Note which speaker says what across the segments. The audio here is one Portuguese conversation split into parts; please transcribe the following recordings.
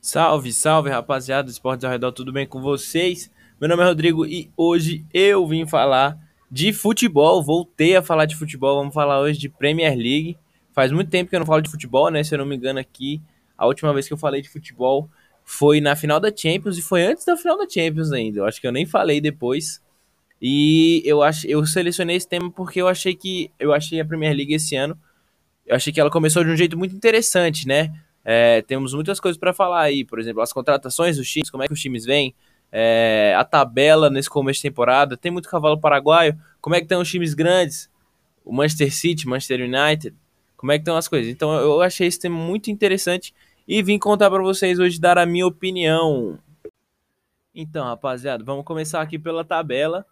Speaker 1: Salve, salve, rapaziada do Esportes ao Redor, tudo bem com vocês? Meu nome é Rodrigo e hoje eu vim falar de futebol, voltei a falar de futebol, vamos falar hoje de Premier League. Faz muito tempo que eu não falo de futebol, né? Se eu não me engano aqui, a última vez que eu falei de futebol foi na final da Champions e foi antes da final da Champions ainda. Eu acho que eu nem falei depois. E eu acho, eu selecionei esse tema porque eu achei que eu achei a Premier League esse ano, eu achei que ela começou de um jeito muito interessante, né? É, temos muitas coisas para falar aí, por exemplo, as contratações dos times, como é que os times vêm, é, a tabela nesse começo de temporada, tem muito cavalo paraguaio, como é que estão os times grandes, o Manchester City, Manchester United, como é que estão as coisas. Então eu achei esse tema muito interessante e vim contar para vocês hoje, dar a minha opinião. Então, rapaziada, vamos começar aqui pela tabela.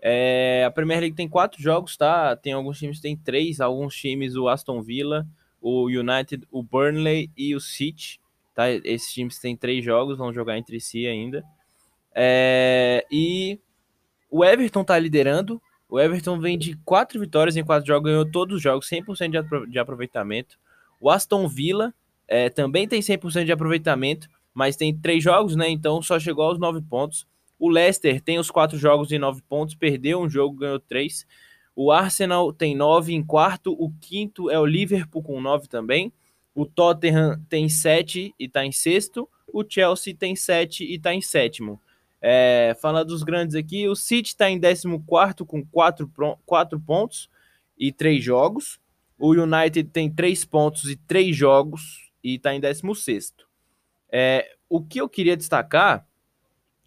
Speaker 1: É, a Premier League tem quatro jogos, tá? Tem alguns times que tem três, alguns times, o Aston Villa, o United, o Burnley e o City. Tá? Esses times têm três jogos, vão jogar entre si ainda. É, e o Everton tá liderando. O Everton vem de quatro vitórias em quatro jogos, ganhou todos os jogos, 100% de aproveitamento. O Aston Villa é, também tem 100% de aproveitamento, mas tem três jogos, né? Então só chegou aos nove pontos. O Leicester tem os quatro jogos e nove pontos, perdeu um jogo, ganhou três. O Arsenal tem 9 em quarto. O quinto é o Liverpool com 9 também. O Tottenham tem 7 e está em sexto. O Chelsea tem 7 e está em sétimo. É, falando dos grandes aqui, o City está em 14 com 4, 4 pontos e 3 jogos. O United tem 3 pontos e 3 jogos e está em 16. É, o que eu queria destacar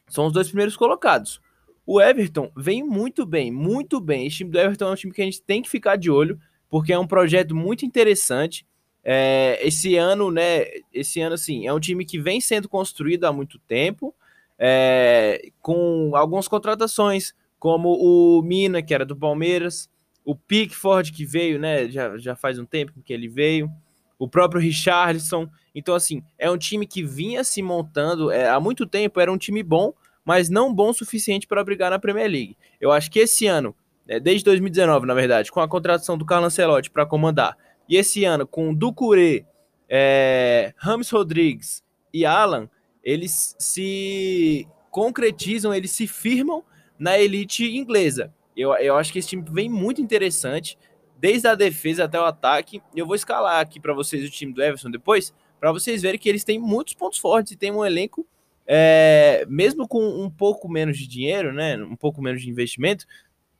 Speaker 1: são os dois primeiros colocados. O Everton vem muito bem, muito bem. Esse time do Everton é um time que a gente tem que ficar de olho, porque é um projeto muito interessante. É, esse ano, né? Esse ano, assim, é um time que vem sendo construído há muito tempo, é, com algumas contratações, como o Mina, que era do Palmeiras, o Pickford, que veio, né? Já, já faz um tempo que ele veio, o próprio Richarlison. Então, assim, é um time que vinha se montando é, há muito tempo, era um time bom, mas não bom o suficiente para brigar na Premier League. Eu acho que esse ano, né, desde 2019, na verdade, com a contratação do Carlos Ancelotti para comandar, e esse ano com Ducuré, é, Ramos Rodrigues e Alan, eles se concretizam, eles se firmam na elite inglesa. Eu, eu acho que esse time vem muito interessante, desde a defesa até o ataque. Eu vou escalar aqui para vocês o time do Everton depois, para vocês verem que eles têm muitos pontos fortes e tem um elenco é, mesmo com um pouco menos de dinheiro, né, um pouco menos de investimento,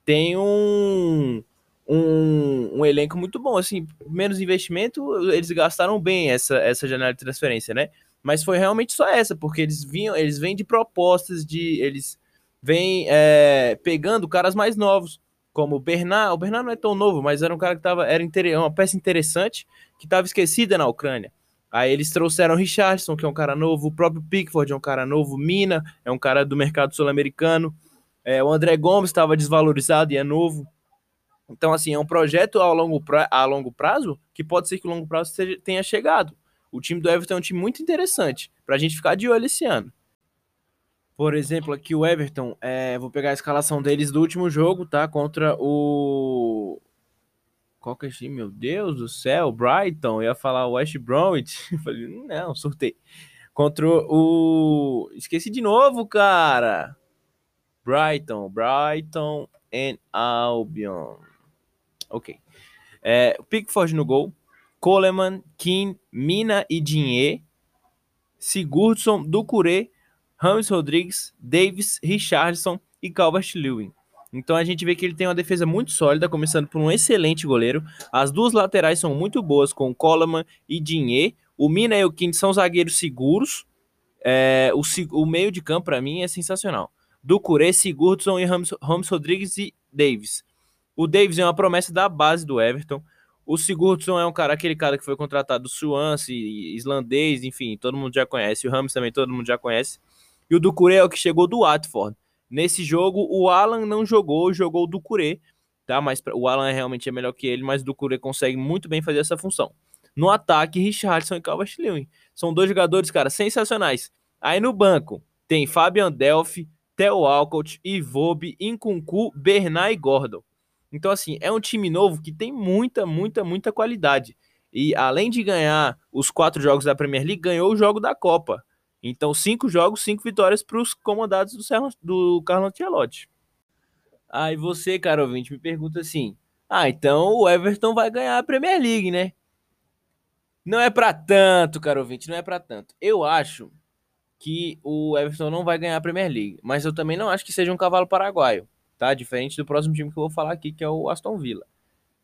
Speaker 1: tem um, um, um, elenco muito bom. Assim, menos investimento, eles gastaram bem essa, essa janela de transferência, né? Mas foi realmente só essa, porque eles vinham, eles vêm de propostas de. Eles vêm é, pegando caras mais novos, como o Bernard. O Bernard não é tão novo, mas era um cara que tava. Era uma peça interessante que estava esquecida na Ucrânia. Aí eles trouxeram Richardson, que é um cara novo, o próprio Pickford é um cara novo, Mina é um cara do mercado sul-americano, é, o André Gomes estava desvalorizado e é novo. Então, assim, é um projeto a longo, pra, a longo prazo que pode ser que o longo prazo tenha chegado. O time do Everton é um time muito interessante para a gente ficar de olho esse ano. Por exemplo, aqui o Everton, é, vou pegar a escalação deles do último jogo, tá? Contra o qual que é time? Meu Deus do céu, Brighton. Eu ia falar West Bromwich. Falei, não, sorteio. Contra o. Esqueci de novo, cara. Brighton, Brighton and Albion. Ok. É, Pickford no gol. Coleman, Kim, Mina e Dinhe. Sigurdsson, Ducuré, Ramos Rodrigues, Davis, Richardson e Calvert-Lewin. Então a gente vê que ele tem uma defesa muito sólida, começando por um excelente goleiro. As duas laterais são muito boas, com Coleman e Dinhe. O Mina e o Quint são zagueiros seguros. É, o, o, meio de campo, para mim, é sensacional. Ducuré, Sigurdsson e Ramos, Rodrigues e Davis. O Davis é uma promessa da base do Everton. O Sigurdsson é um cara, aquele cara que foi contratado do Swansea, islandês, enfim, todo mundo já conhece. O Ramos também todo mundo já conhece. E o Ducuré é o que chegou do Watford. Nesse jogo, o Alan não jogou, jogou o Ducuré, tá? Mas o Alan é realmente é melhor que ele, mas o Ducuré consegue muito bem fazer essa função. No ataque, Richardson e Calvert-Lewin. São dois jogadores, cara, sensacionais. Aí no banco, tem Fabian Delphi, Theo Alcott, Ivobe, Incuncu, Bernard e Gordon. Então, assim, é um time novo que tem muita, muita, muita qualidade. E além de ganhar os quatro jogos da Premier League, ganhou o jogo da Copa. Então, cinco jogos, cinco vitórias para os comandados do, do Carlo Ancelotti. Aí você, cara ouvinte, me pergunta assim: ah, então o Everton vai ganhar a Premier League, né? Não é para tanto, cara ouvinte, não é para tanto. Eu acho que o Everton não vai ganhar a Premier League, mas eu também não acho que seja um cavalo paraguaio, tá? Diferente do próximo time que eu vou falar aqui, que é o Aston Villa.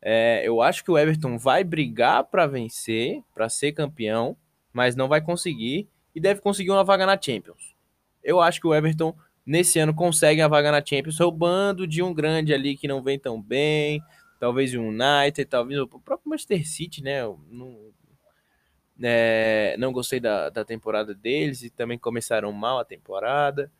Speaker 1: É, eu acho que o Everton vai brigar para vencer, para ser campeão, mas não vai conseguir deve conseguir uma vaga na Champions. Eu acho que o Everton nesse ano consegue a vaga na Champions, roubando de um grande ali que não vem tão bem, talvez o United, talvez o próprio Manchester City, né? Não, é, não gostei da, da temporada deles e também começaram mal a temporada.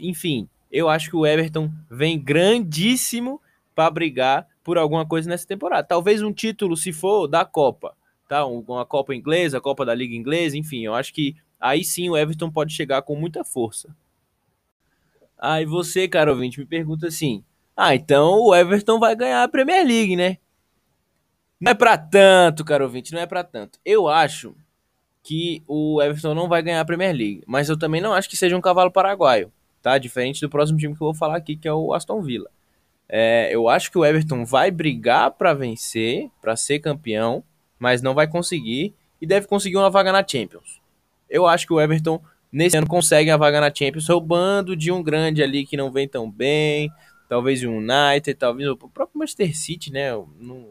Speaker 1: Enfim, eu acho que o Everton vem grandíssimo para brigar por alguma coisa nessa temporada. Talvez um título, se for, da Copa tá? Uma Copa Inglesa, a Copa da Liga Inglesa, enfim, eu acho que aí sim o Everton pode chegar com muita força. Aí você, cara ouvinte, me pergunta assim: ah, então o Everton vai ganhar a Premier League, né? Não é para tanto, cara ouvinte, não é para tanto. Eu acho que o Everton não vai ganhar a Premier League, mas eu também não acho que seja um cavalo paraguaio, tá? Diferente do próximo time que eu vou falar aqui, que é o Aston Villa. É, eu acho que o Everton vai brigar para vencer, para ser campeão, mas não vai conseguir e deve conseguir uma vaga na Champions. Eu acho que o Everton nesse ano consegue a vaga na Champions, roubando de um grande ali que não vem tão bem, talvez o United, talvez o próprio Manchester City, né? não,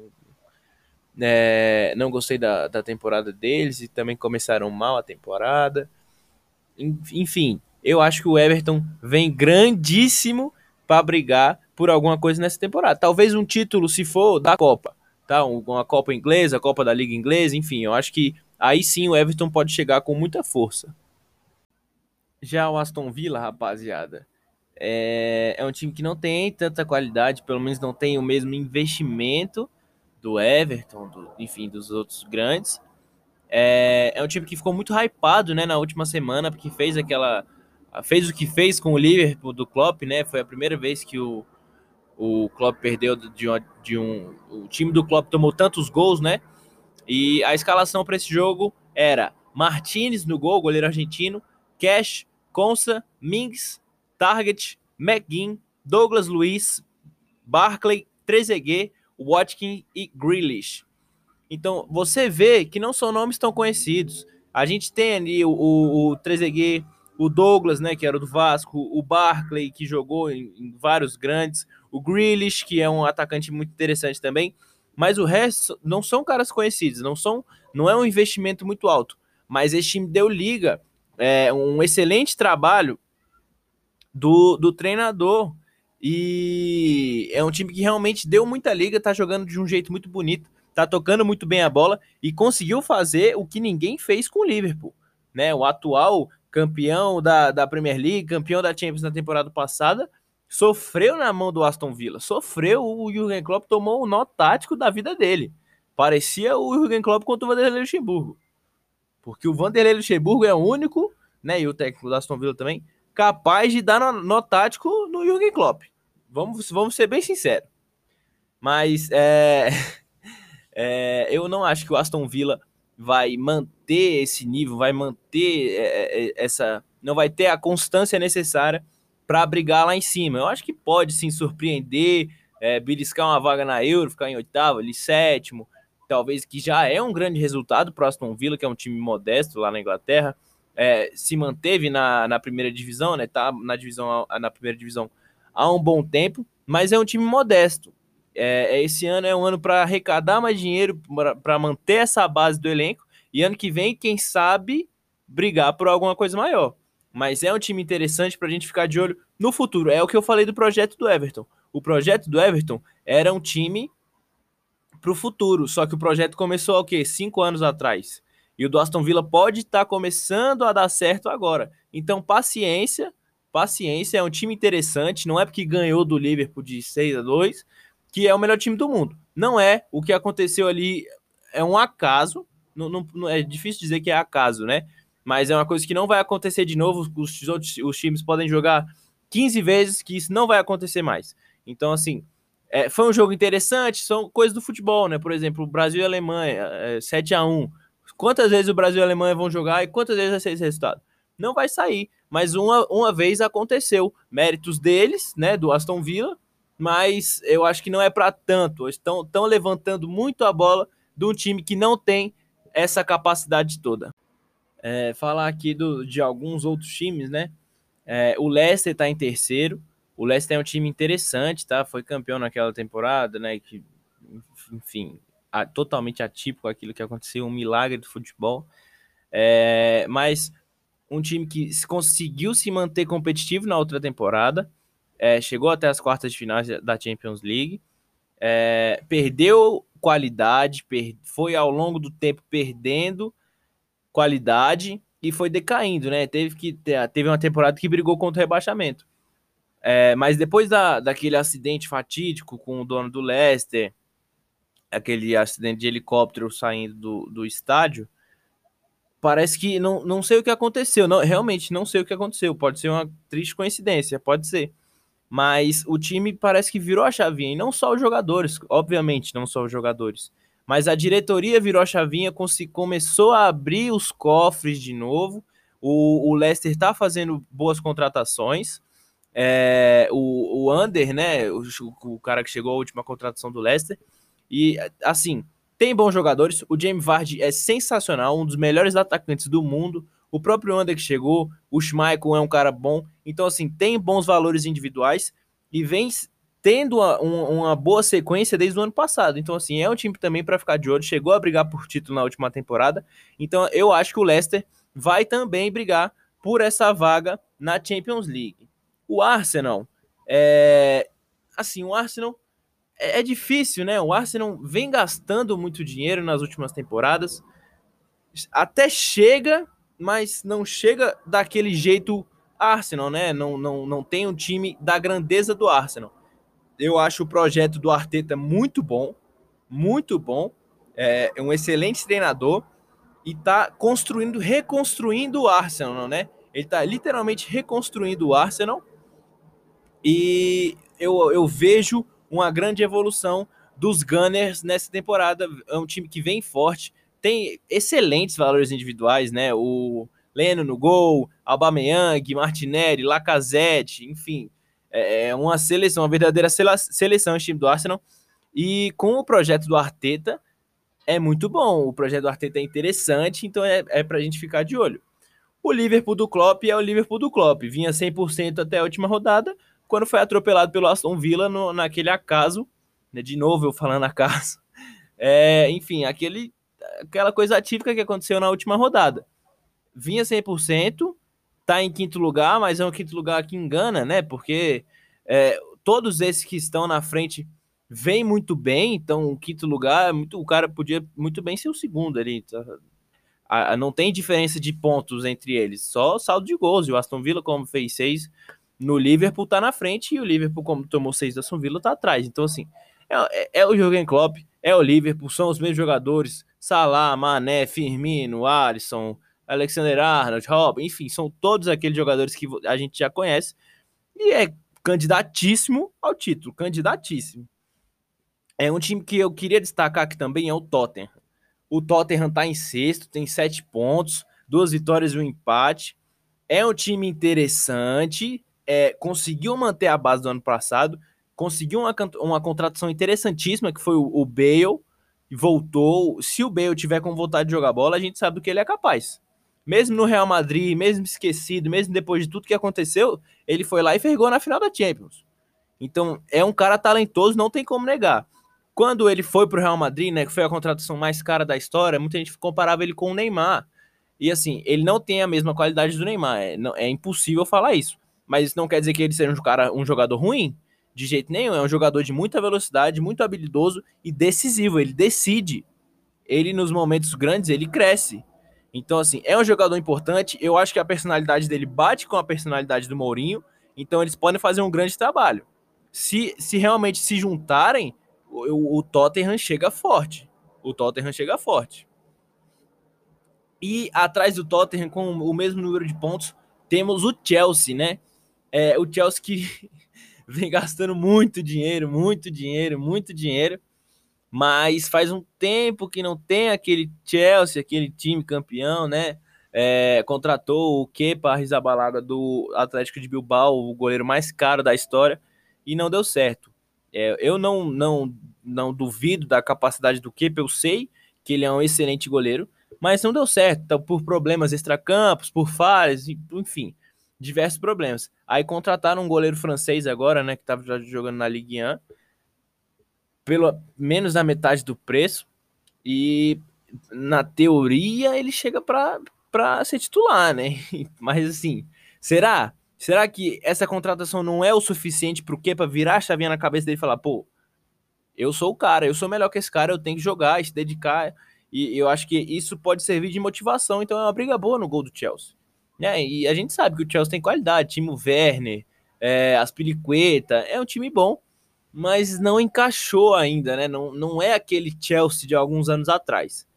Speaker 1: é, não gostei da, da temporada deles e também começaram mal a temporada. Enfim, eu acho que o Everton vem grandíssimo para brigar por alguma coisa nessa temporada. Talvez um título, se for, da Copa tá? Uma Copa Inglesa, a Copa da Liga Inglesa, enfim, eu acho que aí sim o Everton pode chegar com muita força. Já o Aston Villa, rapaziada, é, é um time que não tem tanta qualidade, pelo menos não tem o mesmo investimento do Everton, do, enfim, dos outros grandes. É, é um time que ficou muito hypado, né, na última semana, porque fez aquela fez o que fez com o Liverpool do Klopp, né? Foi a primeira vez que o o Klopp perdeu de, um, de um. O time do Klopp tomou tantos gols, né? E a escalação para esse jogo era Martinez no gol, goleiro argentino, Cash, Consa, Mings, Target, McGinn, Douglas Luiz, Barclay, Trezeguet, Watkins e Grealish. Então você vê que não são nomes tão conhecidos. A gente tem ali o, o, o Trezeguet, o Douglas, né, que era do Vasco, o Barclay, que jogou em, em vários grandes, o Grealish, que é um atacante muito interessante também, mas o resto não são caras conhecidos, não são, não é um investimento muito alto, mas esse time deu liga, é um excelente trabalho do, do treinador e é um time que realmente deu muita liga, tá jogando de um jeito muito bonito, tá tocando muito bem a bola e conseguiu fazer o que ninguém fez com o Liverpool, né? O atual campeão da, da Premier League, campeão da Champions na temporada passada, sofreu na mão do Aston Villa. Sofreu, o Jürgen Klopp tomou o nó tático da vida dele. Parecia o Jürgen Klopp contra o Vanderlei Luxemburgo. Porque o Vanderlei Luxemburgo é o único, né, e o técnico do Aston Villa também, capaz de dar nó tático no Jürgen Klopp. Vamos, vamos ser bem sinceros. Mas é, é, eu não acho que o Aston Villa vai manter esse nível, vai manter é, é essa. Não vai ter a constância necessária para brigar lá em cima. Eu acho que pode sim surpreender, é, beliscar uma vaga na Euro, ficar em oitavo, ali sétimo, talvez que já é um grande resultado para Aston Villa, que é um time modesto lá na Inglaterra. É, se manteve na, na primeira divisão, né? Tá na divisão na primeira divisão há um bom tempo, mas é um time modesto. É, é esse ano é um ano para arrecadar mais dinheiro, para manter essa base do elenco, e ano que vem, quem sabe, brigar por alguma coisa maior mas é um time interessante para a gente ficar de olho no futuro. É o que eu falei do projeto do Everton. O projeto do Everton era um time para o futuro, só que o projeto começou há o quê? Cinco anos atrás. E o do Aston Villa pode estar tá começando a dar certo agora. Então, paciência, paciência. É um time interessante. Não é porque ganhou do Liverpool de 6 a 2 que é o melhor time do mundo. Não é. O que aconteceu ali é um acaso. Não, não, é difícil dizer que é acaso, né? mas é uma coisa que não vai acontecer de novo. Os, outros, os times podem jogar 15 vezes, que isso não vai acontecer mais. Então, assim, é, foi um jogo interessante, são coisas do futebol, né? Por exemplo, Brasil e Alemanha, é, 7 a 1 Quantas vezes o Brasil e a Alemanha vão jogar e quantas vezes vai ser esse resultado? Não vai sair. Mas uma, uma vez aconteceu. Méritos deles, né, do Aston Villa, mas eu acho que não é para tanto. Estão, estão levantando muito a bola de um time que não tem essa capacidade toda. É, falar aqui do, de alguns outros times, né? É, o Leicester está em terceiro. O Leicester é um time interessante, tá? Foi campeão naquela temporada, né? Que, enfim, a, totalmente atípico aquilo que aconteceu, um milagre do futebol. É, mas um time que conseguiu se manter competitivo na outra temporada, é, chegou até as quartas de finais da Champions League, é, perdeu qualidade, per, foi ao longo do tempo perdendo qualidade e foi decaindo, né? Teve que teve uma temporada que brigou contra o rebaixamento. É, mas depois da, daquele acidente fatídico com o dono do Leicester, aquele acidente de helicóptero saindo do, do estádio, parece que não, não sei o que aconteceu. Não, realmente não sei o que aconteceu. Pode ser uma triste coincidência, pode ser. Mas o time parece que virou a chavinha, e não só os jogadores, obviamente, não só os jogadores. Mas a diretoria virou a chavinha, começou a abrir os cofres de novo. O, o Leicester está fazendo boas contratações. É, o, o Under, né? O, o cara que chegou à última contratação do Leicester. E assim, tem bons jogadores. O James Vardy é sensacional, um dos melhores atacantes do mundo. O próprio Ander que chegou, o Schmeichel é um cara bom. Então, assim, tem bons valores individuais e vem tendo uma, uma, boa sequência desde o ano passado. Então, assim, é um time também para ficar de olho. Chegou a brigar por título na última temporada. Então, eu acho que o Leicester vai também brigar por essa vaga na Champions League. O Arsenal, é... assim, o Arsenal é, é difícil, né? O Arsenal vem gastando muito dinheiro nas últimas temporadas. Até chega, mas não chega daquele jeito Arsenal, né? Não, não, não tem um time da grandeza do Arsenal. Eu acho o projeto do Arteta muito bom, muito bom. É, é um excelente treinador e tá construindo, reconstruindo o Arsenal, né? Ele tá literalmente reconstruindo o Arsenal. E eu, eu vejo uma grande evolução dos Gunners nessa temporada. É um time que vem forte, tem excelentes valores individuais, né? O Leno no gol, Aubameyang, Martinelli, Lacazette, enfim, é, é uma seleção, uma verdadeira seleção esse time do Arsenal. E com o projeto do Arteta é muito bom. O projeto do Arteta é interessante, então é, é para a gente ficar de olho. O Liverpool do Klopp é o Liverpool do Klopp. Vinha 100% até a última rodada, quando foi atropelado pelo Aston Villa no, naquele acaso, né, de novo eu falando acaso, é, enfim, aquele, aquela coisa atípica que aconteceu na última rodada. Vinha 100%, tá em quinto lugar, mas é um quinto lugar que engana, né, porque é, todos esses que estão na frente vêm muito bem, então o quinto lugar, muito, o cara podia muito bem ser o segundo ali, tá? a, a, não tem diferença de pontos entre eles, só saldo de gols, e o Aston Villa, como fez seis, no Liverpool tá na frente e o Liverpool, como tomou seis da Aston Villa, tá atrás. Então, assim, é, é, é o Jürgen Klopp, é o Liverpool, são os mesmos jogadores, Salah, Mané, Firmino, Alisson, Alexander Arnold, Robin, enfim, são todos aqueles jogadores que a gente já conhece e é candidatíssimo ao título, candidatíssimo. É um time que eu queria destacar aqui também é o Tottenham. O Tottenham tá em sexto, tem sete pontos, duas vitórias e um empate. É um time interessante, é, conseguiu manter a base do ano passado, conseguiu uma, uma contratação interessantíssima, que foi o, o Bale, voltou. Se o Bale tiver com vontade de jogar bola, a gente sabe do que ele é capaz. Mesmo no Real Madrid, mesmo esquecido, mesmo depois de tudo que aconteceu, ele foi lá e fergou na final da Champions. Então, é um cara talentoso, não tem como negar. Quando ele foi pro Real Madrid, né, que foi a contratação mais cara da história, muita gente comparava ele com o Neymar. E assim, ele não tem a mesma qualidade do Neymar, é, não, é impossível falar isso mas isso não quer dizer que ele seja um, cara, um jogador ruim, de jeito nenhum. É um jogador de muita velocidade, muito habilidoso e decisivo. Ele decide. Ele, nos momentos grandes, ele cresce. Então, assim, é um jogador importante. Eu acho que a personalidade dele bate com a personalidade do Mourinho. Então, eles podem fazer um grande trabalho. Se, se realmente se juntarem, o, o Tottenham chega forte. O Tottenham chega forte. E atrás do Tottenham, com o mesmo número de pontos, temos o Chelsea, né? É, o Chelsea que vem gastando muito dinheiro, muito dinheiro, muito dinheiro, mas faz um tempo que não tem aquele Chelsea, aquele time campeão, né? É, contratou o Kepa Rizabalaga do Atlético de Bilbao, o goleiro mais caro da história, e não deu certo. É, eu não, não, não duvido da capacidade do Kepa, eu sei que ele é um excelente goleiro, mas não deu certo, então, por problemas extracampos, por falhas, enfim, diversos problemas. Aí contrataram um goleiro francês agora, né, que estava jogando na Ligue 1, pelo menos da metade do preço. E na teoria ele chega para ser titular, né? Mas assim, será? Será que essa contratação não é o suficiente para o quê? Para virar a chavinha na cabeça dele e falar, pô, eu sou o cara, eu sou melhor que esse cara, eu tenho que jogar, se dedicar. E eu acho que isso pode servir de motivação. Então é uma briga boa no gol do Chelsea. Né? E a gente sabe que o Chelsea tem qualidade, Timo Werner, é, Aspiricueta, é um time bom mas não encaixou ainda, né? Não, não é aquele Chelsea de alguns anos atrás.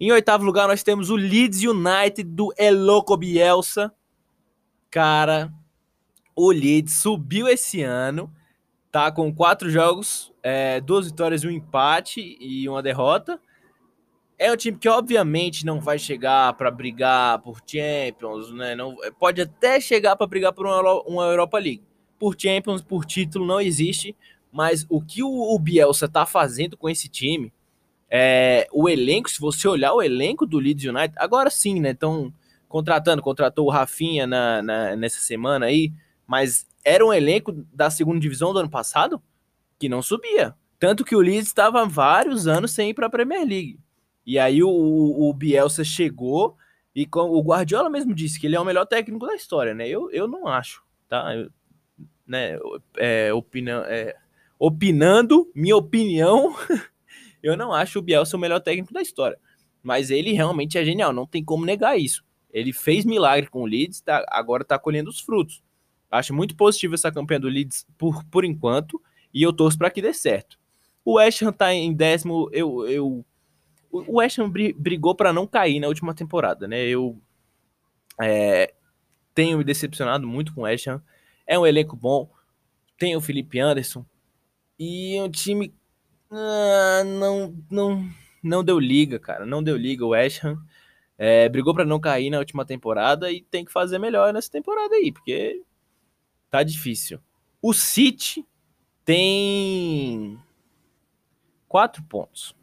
Speaker 1: Em oitavo lugar, nós temos o Leeds United do Eloco Bielsa. Cara, o Leeds subiu esse ano, tá com quatro jogos, é, duas vitórias, um empate e uma derrota. É um time que obviamente não vai chegar para brigar por Champions, né? Não, pode até chegar para brigar por uma, uma Europa League. Por Champions, por título, não existe, mas o que o, Bielsa tá fazendo com esse time, é, o elenco, se você olhar o elenco do Leeds United, agora sim, né? Estão contratando, contratou o Rafinha na, na, nessa semana aí, mas era um elenco da segunda divisão do ano passado que não subia. Tanto que o Leeds estava vários anos sem ir para a Premier League. E aí o, o, Bielsa chegou e com, o Guardiola mesmo disse que ele é o melhor técnico da história, né? Eu, eu não acho, tá? Eu, né, é, é, opinando, minha opinião, eu não acho o Bielsa o melhor técnico da história. Mas ele realmente é genial, não tem como negar isso. Ele fez milagre com o Leeds, tá, agora está colhendo os frutos. Acho muito positivo essa campanha do Leeds por, por enquanto, e eu torço para que dê certo. O West Ham tá em décimo, eu, eu o West Ham brigou para não cair na última temporada, né? Eu é, tenho me decepcionado muito com o West Ham. É um elenco bom, tem o Felipe Anderson, e o time ah, não, não, não deu liga, cara. Não deu liga. O West Ham é, brigou para não cair na última temporada e tem que fazer melhor nessa temporada aí, porque tá difícil. O City tem quatro pontos.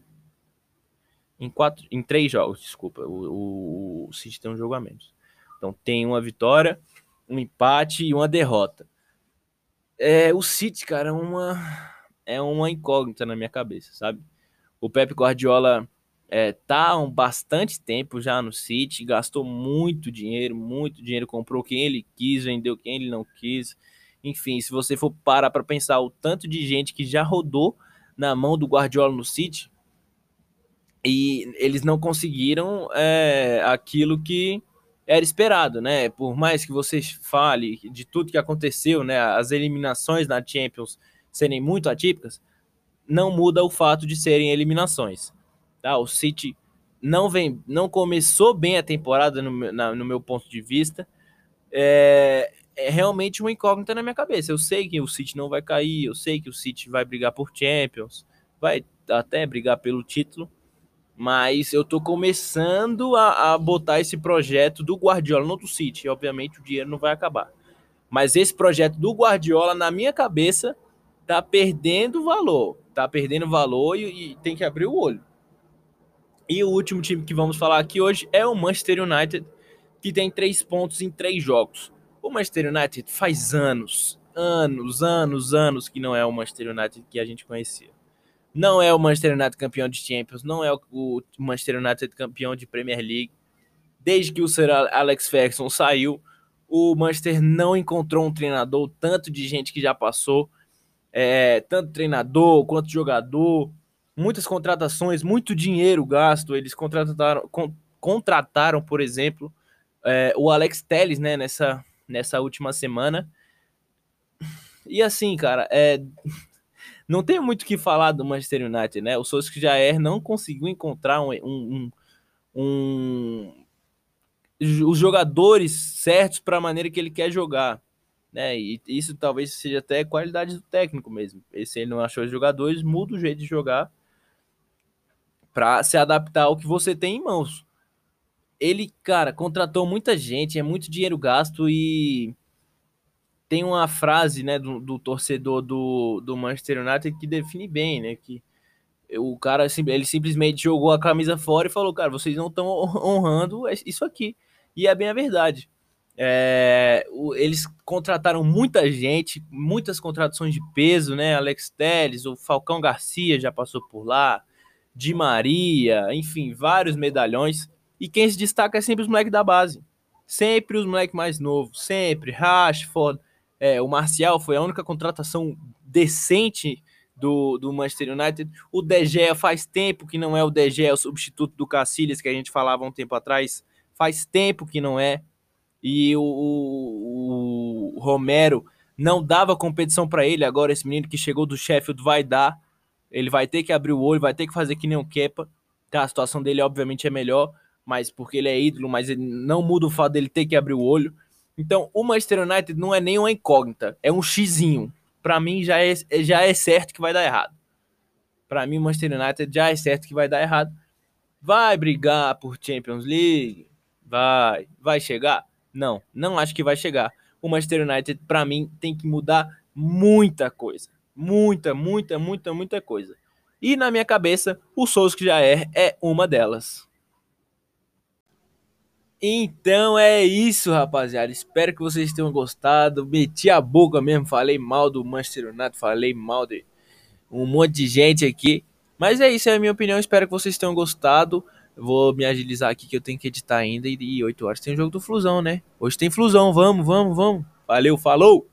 Speaker 1: Em, quatro, em três jogos, desculpa. O, o, o City tem um jogo a menos. Então tem uma vitória, um empate e uma derrota. É, o City, cara, é uma é uma incógnita na minha cabeça, sabe? O Pep Guardiola é, tá há um bastante tempo já no City, gastou muito dinheiro, muito dinheiro, comprou quem ele quis, vendeu quem ele não quis. Enfim, se você for parar para pensar o tanto de gente que já rodou na mão do Guardiola no City e eles não conseguiram é, aquilo que era esperado, né? Por mais que você fale de tudo que aconteceu, né? As eliminações na Champions serem muito atípicas, não muda o fato de serem eliminações. Tá? O City não vem, não começou bem a temporada no, na, no meu ponto de vista. É, é, realmente uma incógnita na minha cabeça. Eu sei que o City não vai cair, eu sei que o City vai brigar por Champions, vai até brigar pelo título, mas eu tô começando a, a botar esse projeto do Guardiola no do City. Obviamente o dinheiro não vai acabar. Mas esse projeto do Guardiola, na minha cabeça, tá perdendo valor. Tá perdendo valor e, e, tem que abrir o olho. E o último time que vamos falar aqui hoje é o Manchester United, que tem três pontos em três jogos. O Manchester United faz anos, anos, anos, anos que não é o Manchester United que a gente conhecia. Não é o Manchester United campeão de Champions, não é o Manchester United campeão de Premier League. Desde que o Sir Alex Ferguson saiu, o Manchester não encontrou um treinador, tanto de gente que já passou é, tanto treinador quanto jogador, muitas contratações, muito dinheiro gasto. Eles contrataram, con, contrataram por exemplo, é, o Alex Telles né, nessa, nessa última semana. E assim, cara, é, não tem muito o que falar do Manchester United, né? O Solskjaer não conseguiu encontrar um, um, um, um os jogadores certos para a maneira que ele quer jogar né? E isso talvez seja até qualidade do técnico mesmo. E se ele não achou os jogadores, muda o jeito de jogar. para se adaptar ao que você tem em mãos. Ele, cara, contratou muita gente, é muito dinheiro gasto e tem uma frase, né, do, do torcedor do, do Manchester United que define bem, né, que o cara ele simplesmente jogou a camisa fora e falou, cara, vocês não estão honrando isso aqui. E é bem a verdade. É, eles contrataram muita gente, muitas contratações de peso, né? Alex Telles, o Falcão Garcia já passou por lá, Di Maria, enfim, vários medalhões. E quem se destaca é sempre os moleques da base. Sempre os moleques mais novos, sempre. Rashford, é, o Marcial foi a única contratação decente do, do Manchester United. O De Gea faz tempo que não é o De Gea, é o substituto do Cacilhas, que a gente falava um tempo atrás. Faz tempo que não é. E o, o, o Romero não dava competição para ele. Agora, esse menino que chegou do Sheffield vai dar. Ele vai ter que abrir o olho, vai ter que fazer que nem o Kepa. Tá, a situação dele, obviamente, é melhor, mas porque ele é ídolo, mas ele não muda o fato dele ter que abrir o olho. Então, o Manchester United não é nem uma incógnita, é um xizinho para mim já é, já é certo que vai dar errado. Para mim, o Manchester United já é certo que vai dar errado. Vai brigar por Champions League? Vai. Vai chegar? Não, não acho que vai chegar. O Manchester United, para mim, tem que mudar muita coisa. Muita, muita, muita, muita coisa. E na minha cabeça, o Solskjaer é uma delas. Então é isso, rapaziada. Espero que vocês tenham gostado. Meti a boca mesmo, falei mal do Manchester United, falei mal de um monte de gente aqui. Mas é isso, é a minha opinião. Espero que vocês tenham gostado. Vou me agilizar aqui que eu tenho que editar ainda. E 8 horas tem o jogo do Flusão, né? Hoje tem Flusão. Vamos, vamos, vamos. Valeu, falou!